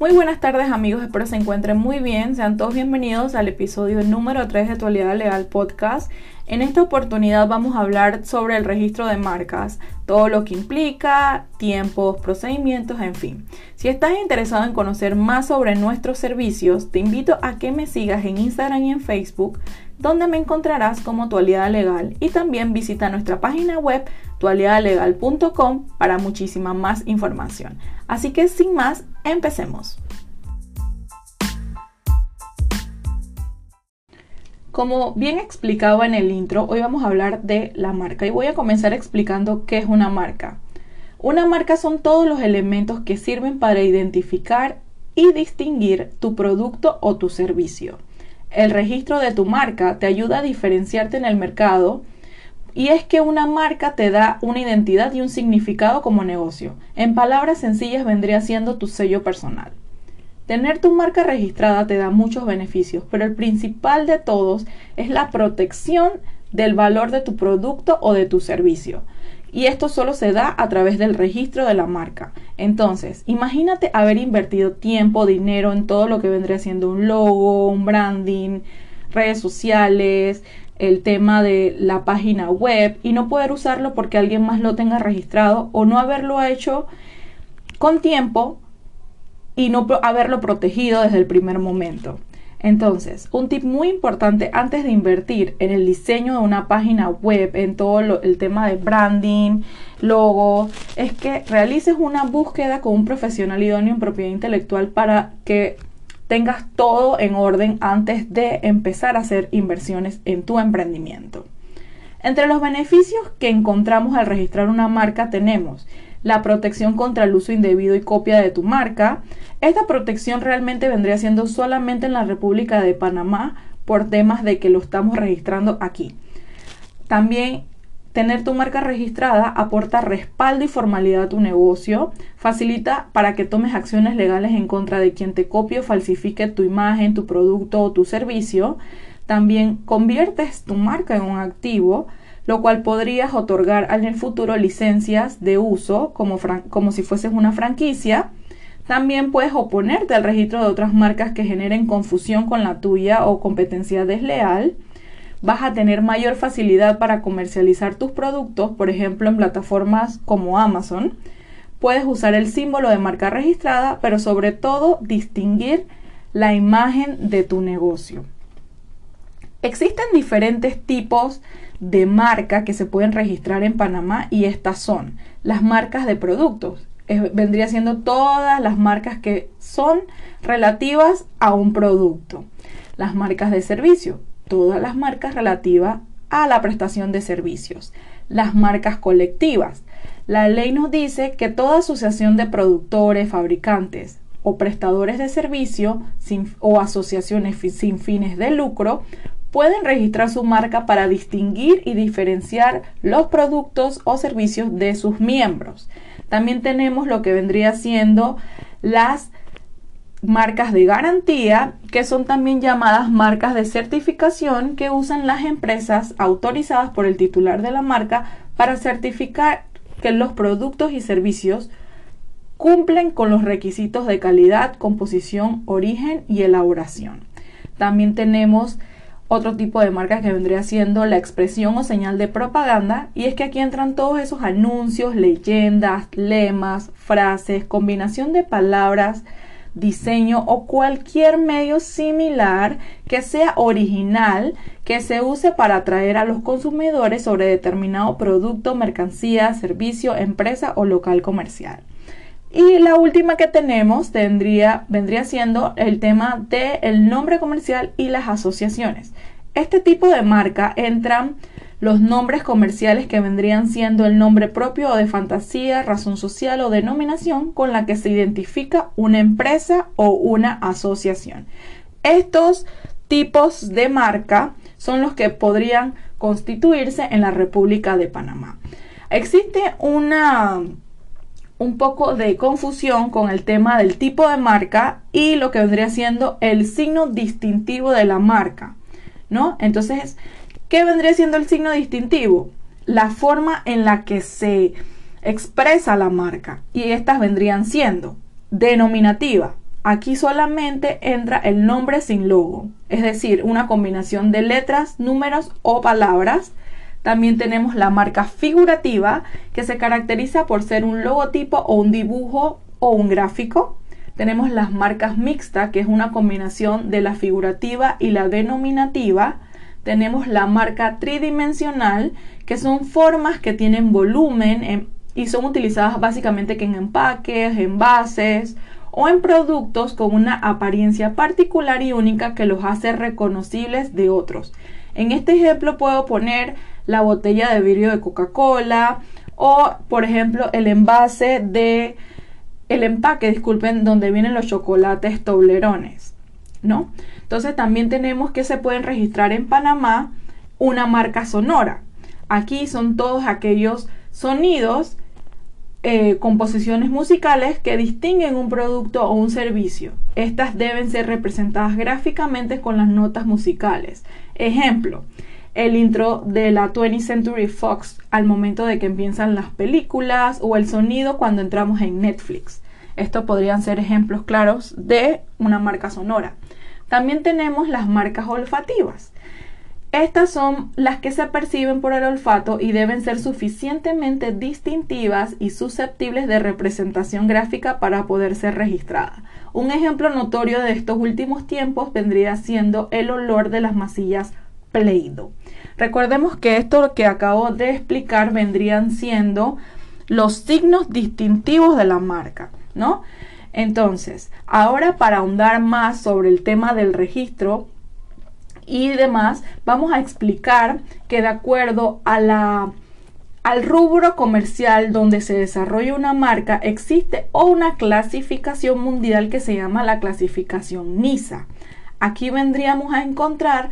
Muy buenas tardes amigos, espero se encuentren muy bien. Sean todos bienvenidos al episodio número 3 de Actualidad Legal Podcast. En esta oportunidad vamos a hablar sobre el registro de marcas, todo lo que implica, tiempos, procedimientos, en fin. Si estás interesado en conocer más sobre nuestros servicios, te invito a que me sigas en Instagram y en Facebook, donde me encontrarás como Actualidad Legal y también visita nuestra página web actualidadlegal.com para muchísima más información. Así que sin más, empecemos. Como bien explicaba en el intro, hoy vamos a hablar de la marca y voy a comenzar explicando qué es una marca. Una marca son todos los elementos que sirven para identificar y distinguir tu producto o tu servicio. El registro de tu marca te ayuda a diferenciarte en el mercado y es que una marca te da una identidad y un significado como negocio. En palabras sencillas vendría siendo tu sello personal. Tener tu marca registrada te da muchos beneficios, pero el principal de todos es la protección del valor de tu producto o de tu servicio. Y esto solo se da a través del registro de la marca. Entonces, imagínate haber invertido tiempo, dinero en todo lo que vendría siendo un logo, un branding, redes sociales, el tema de la página web y no poder usarlo porque alguien más lo tenga registrado o no haberlo hecho con tiempo y no haberlo protegido desde el primer momento. Entonces, un tip muy importante antes de invertir en el diseño de una página web, en todo el tema de branding, logo, es que realices una búsqueda con un profesional idóneo en propiedad intelectual para que tengas todo en orden antes de empezar a hacer inversiones en tu emprendimiento. Entre los beneficios que encontramos al registrar una marca tenemos la protección contra el uso indebido y copia de tu marca. Esta protección realmente vendría siendo solamente en la República de Panamá por temas de que lo estamos registrando aquí. También Tener tu marca registrada aporta respaldo y formalidad a tu negocio, facilita para que tomes acciones legales en contra de quien te copie o falsifique tu imagen, tu producto o tu servicio. También conviertes tu marca en un activo, lo cual podrías otorgar en el futuro licencias de uso como, como si fueses una franquicia. También puedes oponerte al registro de otras marcas que generen confusión con la tuya o competencia desleal vas a tener mayor facilidad para comercializar tus productos, por ejemplo en plataformas como Amazon. Puedes usar el símbolo de marca registrada, pero sobre todo distinguir la imagen de tu negocio. Existen diferentes tipos de marca que se pueden registrar en Panamá y estas son las marcas de productos. vendría siendo todas las marcas que son relativas a un producto. Las marcas de servicio, todas las marcas relativas a la prestación de servicios. Las marcas colectivas. La ley nos dice que toda asociación de productores, fabricantes o prestadores de servicio o asociaciones sin fines de lucro pueden registrar su marca para distinguir y diferenciar los productos o servicios de sus miembros. También tenemos lo que vendría siendo las marcas de garantía, que son también llamadas marcas de certificación que usan las empresas autorizadas por el titular de la marca para certificar que los productos y servicios cumplen con los requisitos de calidad, composición, origen y elaboración. También tenemos otro tipo de marca que vendría siendo la expresión o señal de propaganda y es que aquí entran todos esos anuncios, leyendas, lemas, frases, combinación de palabras, diseño o cualquier medio similar que sea original que se use para atraer a los consumidores sobre determinado producto, mercancía, servicio, empresa o local comercial. Y la última que tenemos tendría, vendría siendo el tema del el nombre comercial y las asociaciones. Este tipo de marca entran los nombres comerciales que vendrían siendo el nombre propio o de fantasía, razón social o denominación con la que se identifica una empresa o una asociación. Estos tipos de marca son los que podrían constituirse en la República de Panamá. Existe una un poco de confusión con el tema del tipo de marca y lo que vendría siendo el signo distintivo de la marca, ¿no? Entonces, ¿Qué vendría siendo el signo distintivo? La forma en la que se expresa la marca. Y estas vendrían siendo denominativa, Aquí solamente entra el nombre sin logo, es decir, una combinación de letras, números o palabras. También tenemos la marca figurativa, que se caracteriza por ser un logotipo o un dibujo o un gráfico. Tenemos las marcas mixtas, que es una combinación de la figurativa y la denominativa. Tenemos la marca tridimensional, que son formas que tienen volumen y son utilizadas básicamente en empaques, envases o en productos con una apariencia particular y única que los hace reconocibles de otros. En este ejemplo puedo poner la botella de vidrio de Coca-Cola o, por ejemplo, el envase de el empaque, disculpen, donde vienen los chocolates toblerones, ¿no? Entonces también tenemos que se pueden registrar en Panamá una marca sonora. Aquí son todos aquellos sonidos eh, composiciones musicales que distinguen un producto o un servicio. Estas deben ser representadas gráficamente con las notas musicales. Ejemplo, el intro de la 20th Century Fox al momento de que empiezan las películas o el sonido cuando entramos en Netflix. Estos podrían ser ejemplos claros de una marca sonora. También tenemos las marcas olfativas. Estas son las que se perciben por el olfato y deben ser suficientemente distintivas y susceptibles de representación gráfica para poder ser registradas. Un ejemplo notorio de estos últimos tiempos vendría siendo el olor de las masillas Play-Doh. Recordemos que esto que acabo de explicar vendrían siendo los signos distintivos de la marca, ¿no? Entonces, ahora para ahondar más sobre el tema del registro, y demás, vamos a explicar que de acuerdo a la al rubro comercial donde se desarrolla una marca existe una clasificación mundial que se llama la clasificación NISA. Aquí vendríamos a encontrar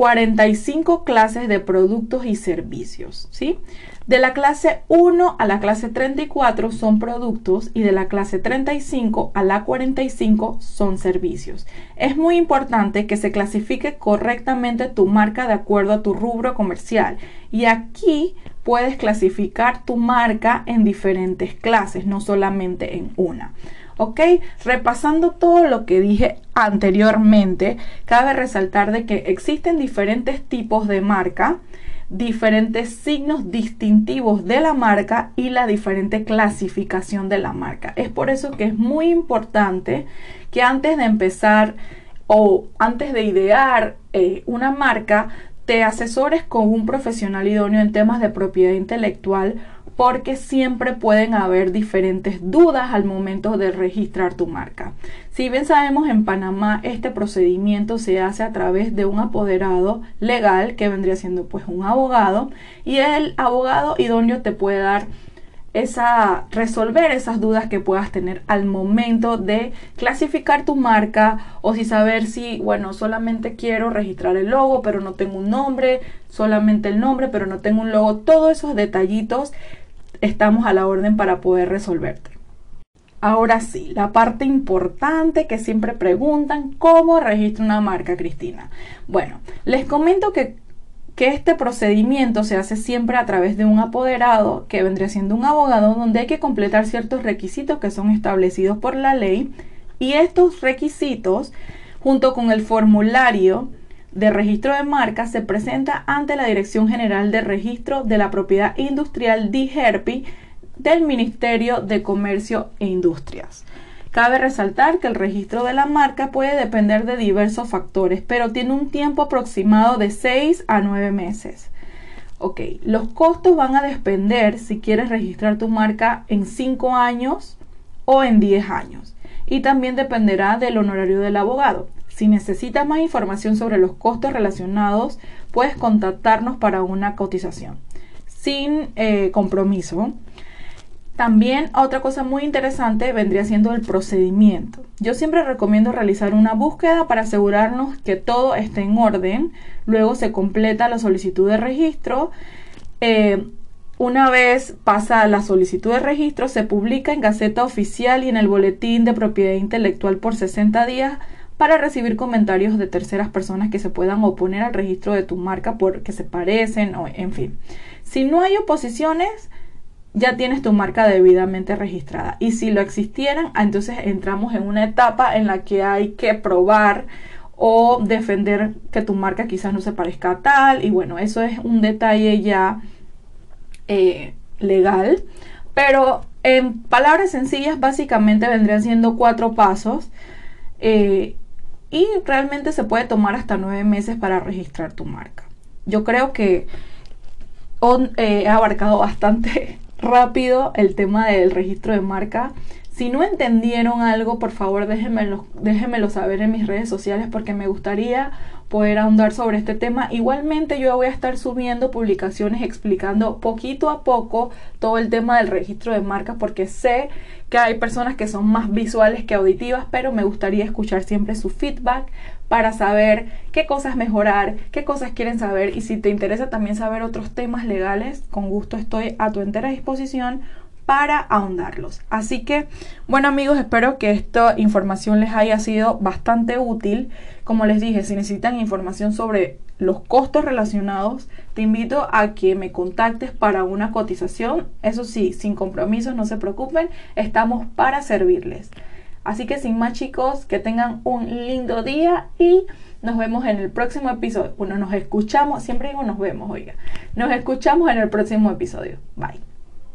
45 clases de productos y servicios, ¿sí? De la clase 1 a la clase 34 son productos y de la clase 35 a la 45 son servicios. Es muy importante que se clasifique correctamente tu marca de acuerdo a tu rubro comercial y aquí puedes clasificar tu marca en diferentes clases, no solamente en una. ¿Ok? Repasando todo lo que dije anteriormente, cabe resaltar de que existen diferentes tipos de marca diferentes signos distintivos de la marca y la diferente clasificación de la marca. Es por eso que es muy importante que antes de empezar o antes de idear eh, una marca, te asesores con un profesional idóneo en temas de propiedad intelectual porque siempre pueden haber diferentes dudas al momento de registrar tu marca. Si bien sabemos en Panamá este procedimiento se hace a través de un apoderado legal que vendría siendo pues un abogado y el abogado idóneo te puede dar esa resolver esas dudas que puedas tener al momento de clasificar tu marca o si saber si bueno solamente quiero registrar el logo pero no tengo un nombre solamente el nombre pero no tengo un logo todos esos detallitos estamos a la orden para poder resolverte. Ahora sí, la parte importante que siempre preguntan, ¿cómo registro una marca, Cristina? Bueno, les comento que, que este procedimiento se hace siempre a través de un apoderado, que vendría siendo un abogado, donde hay que completar ciertos requisitos que son establecidos por la ley y estos requisitos, junto con el formulario de registro de marca se presenta ante la Dirección General de Registro de la Propiedad Industrial DIGERPI del Ministerio de Comercio e Industrias. Cabe resaltar que el registro de la marca puede depender de diversos factores, pero tiene un tiempo aproximado de 6 a 9 meses. Ok, los costos van a depender si quieres registrar tu marca en 5 años o en 10 años. Y también dependerá del honorario del abogado. Si necesitas más información sobre los costos relacionados, puedes contactarnos para una cotización sin eh, compromiso. También otra cosa muy interesante vendría siendo el procedimiento. Yo siempre recomiendo realizar una búsqueda para asegurarnos que todo esté en orden. Luego se completa la solicitud de registro. Eh, una vez pasa la solicitud de registro, se publica en Gaceta Oficial y en el Boletín de Propiedad Intelectual por 60 días para recibir comentarios de terceras personas que se puedan oponer al registro de tu marca porque se parecen o en fin. Si no hay oposiciones, ya tienes tu marca debidamente registrada. Y si lo existieran, ah, entonces entramos en una etapa en la que hay que probar o defender que tu marca quizás no se parezca a tal. Y bueno, eso es un detalle ya eh, legal. Pero en palabras sencillas, básicamente vendrían siendo cuatro pasos. Eh, y realmente se puede tomar hasta nueve meses para registrar tu marca. Yo creo que he abarcado bastante rápido el tema del registro de marca. Si no entendieron algo, por favor déjenmelo, déjenmelo saber en mis redes sociales porque me gustaría poder ahondar sobre este tema. Igualmente yo voy a estar subiendo publicaciones explicando poquito a poco todo el tema del registro de marca porque sé que hay personas que son más visuales que auditivas, pero me gustaría escuchar siempre su feedback para saber qué cosas mejorar, qué cosas quieren saber y si te interesa también saber otros temas legales, con gusto estoy a tu entera disposición para ahondarlos. Así que, bueno amigos, espero que esta información les haya sido bastante útil. Como les dije, si necesitan información sobre los costos relacionados, te invito a que me contactes para una cotización. Eso sí, sin compromisos, no se preocupen, estamos para servirles. Así que sin más chicos, que tengan un lindo día y nos vemos en el próximo episodio. Bueno, nos escuchamos, siempre digo nos vemos, oiga. Nos escuchamos en el próximo episodio. Bye.